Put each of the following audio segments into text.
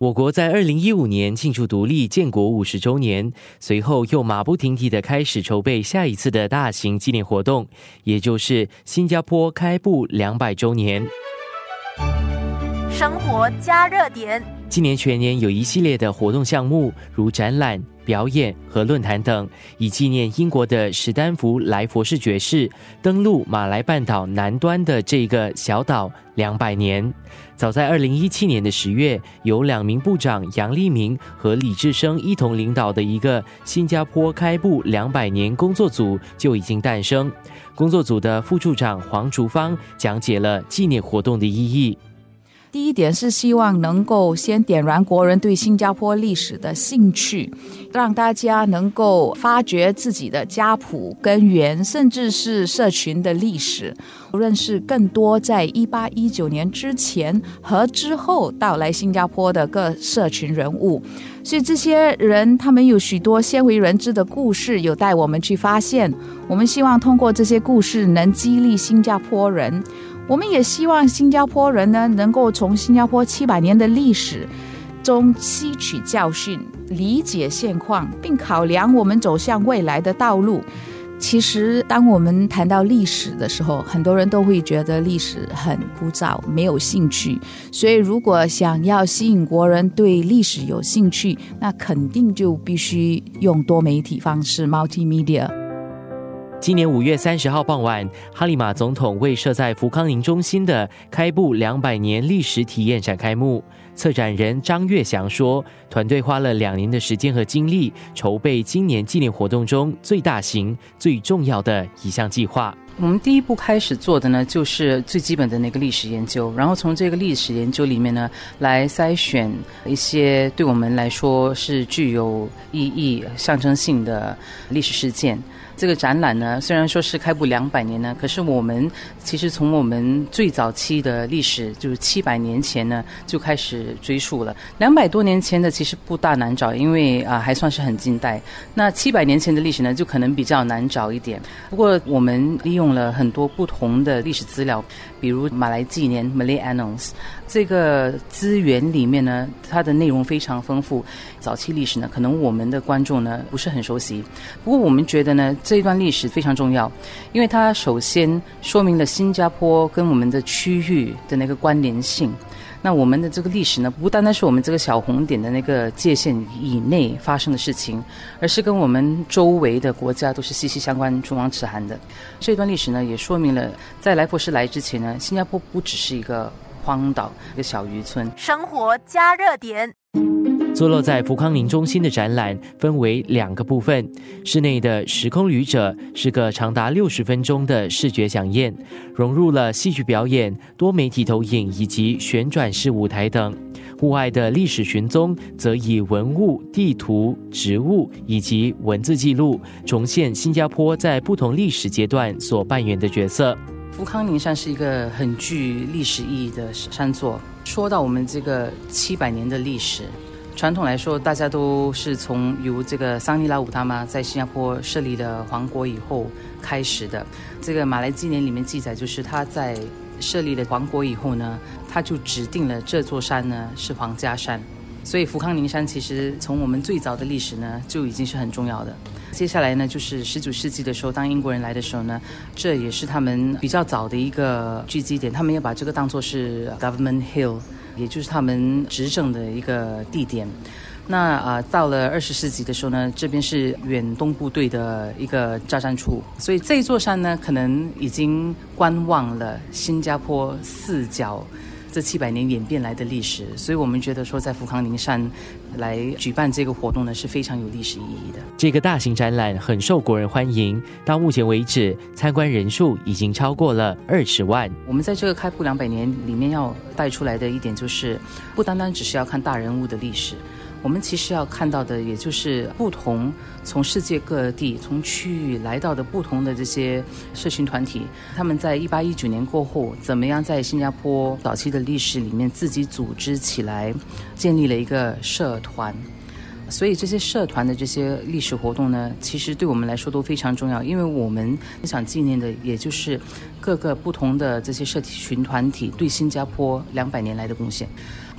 我国在二零一五年庆祝独立建国五十周年，随后又马不停蹄的开始筹备下一次的大型纪念活动，也就是新加坡开埠两百周年。生活加热点。今年全年有一系列的活动项目，如展览、表演和论坛等，以纪念英国的史丹福莱佛士爵士登陆马来半岛南端的这个小岛两百年。早在二零一七年的十月，由两名部长杨立明和李志生一同领导的一个新加坡开埠两百年工作组就已经诞生。工作组的副处长黄竹芳讲解了纪念活动的意义。第一点是希望能够先点燃国人对新加坡历史的兴趣，让大家能够发掘自己的家谱根源，甚至是社群的历史，认识更多在一八一九年之前和之后到来新加坡的各社群人物。所以这些人他们有许多鲜为人知的故事，有待我们去发现。我们希望通过这些故事，能激励新加坡人。我们也希望新加坡人呢，能够从新加坡七百年的历史中吸取教训，理解现况，并考量我们走向未来的道路。其实，当我们谈到历史的时候，很多人都会觉得历史很枯燥，没有兴趣。所以，如果想要吸引国人对历史有兴趣，那肯定就必须用多媒体方式 （multimedia）。今年五月三十号傍晚，哈里马总统为设在福康宁中心的开埠两百年历史体验展开幕。策展人张月祥说，团队花了两年的时间和精力，筹备今年纪念活动中最大型、最重要的一项计划。我们第一步开始做的呢，就是最基本的那个历史研究，然后从这个历史研究里面呢，来筛选一些对我们来说是具有意义、象征性的历史事件。这个展览呢，虽然说是开埠两百年呢，可是我们其实从我们最早期的历史，就是七百年前呢就开始追溯了。两百多年前的其实不大难找，因为啊还算是很近代。那七百年前的历史呢，就可能比较难找一点。不过我们利用了很多不同的历史资料，比如马来纪年 （Malay Annals） 这个资源里面呢，它的内容非常丰富。早期历史呢，可能我们的观众呢不是很熟悉。不过我们觉得呢。这一段历史非常重要，因为它首先说明了新加坡跟我们的区域的那个关联性。那我们的这个历史呢，不单单是我们这个小红点的那个界限以内发生的事情，而是跟我们周围的国家都是息息相关、唇亡齿寒的。这段历史呢，也说明了在来佛士来之前呢，新加坡不只是一个荒岛、一个小渔村。生活加热点。坐落在福康宁中心的展览分为两个部分，室内的时空旅者是个长达六十分钟的视觉飨宴，融入了戏剧表演、多媒体投影以及旋转式舞台等；户外的历史寻踪则以文物、地图、植物以及文字记录，重现新加坡在不同历史阶段所扮演的角色。福康宁山是一个很具历史意义的山座。说到我们这个七百年的历史。传统来说，大家都是从由这个桑尼拉武他妈在新加坡设立了王国以后开始的。这个马来纪年里面记载，就是他在设立了王国以后呢，他就指定了这座山呢是皇家山。所以福康宁山其实从我们最早的历史呢就已经是很重要的。接下来呢，就是十九世纪的时候，当英国人来的时候呢，这也是他们比较早的一个聚集点，他们也把这个当做是 Government Hill。也就是他们执政的一个地点。那啊，到了二十世纪的时候呢，这边是远东部队的一个扎站处，所以这座山呢，可能已经观望了新加坡四角。这七百年演变来的历史，所以我们觉得说，在福康宁山来举办这个活动呢，是非常有历史意义的。这个大型展览很受国人欢迎，到目前为止，参观人数已经超过了二十万。我们在这个开埠两百年里面要带出来的一点就是，不单单只是要看大人物的历史。我们其实要看到的，也就是不同从世界各地、从区域来到的不同的这些社群团体，他们在一八一九年过后，怎么样在新加坡早期的历史里面自己组织起来，建立了一个社团。所以这些社团的这些历史活动呢，其实对我们来说都非常重要，因为我们想纪念的，也就是各个不同的这些社群团体对新加坡两百年来的贡献。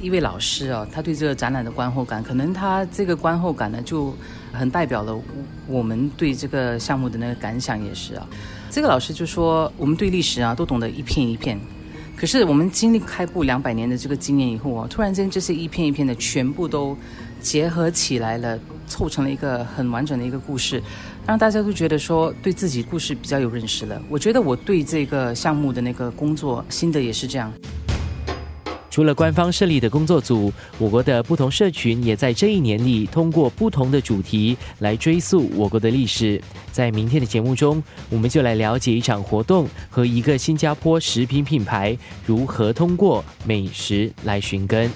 一位老师啊，他对这个展览的观后感，可能他这个观后感呢，就很代表了我们对这个项目的那个感想也是啊。这个老师就说，我们对历史啊都懂得一片一片，可是我们经历开埠两百年的这个经验以后啊，突然间这些一片一片的全部都结合起来了，凑成了一个很完整的一个故事，让大家都觉得说对自己故事比较有认识了。我觉得我对这个项目的那个工作心得也是这样。除了官方设立的工作组，我国的不同社群也在这一年里通过不同的主题来追溯我国的历史。在明天的节目中，我们就来了解一场活动和一个新加坡食品品牌如何通过美食来寻根。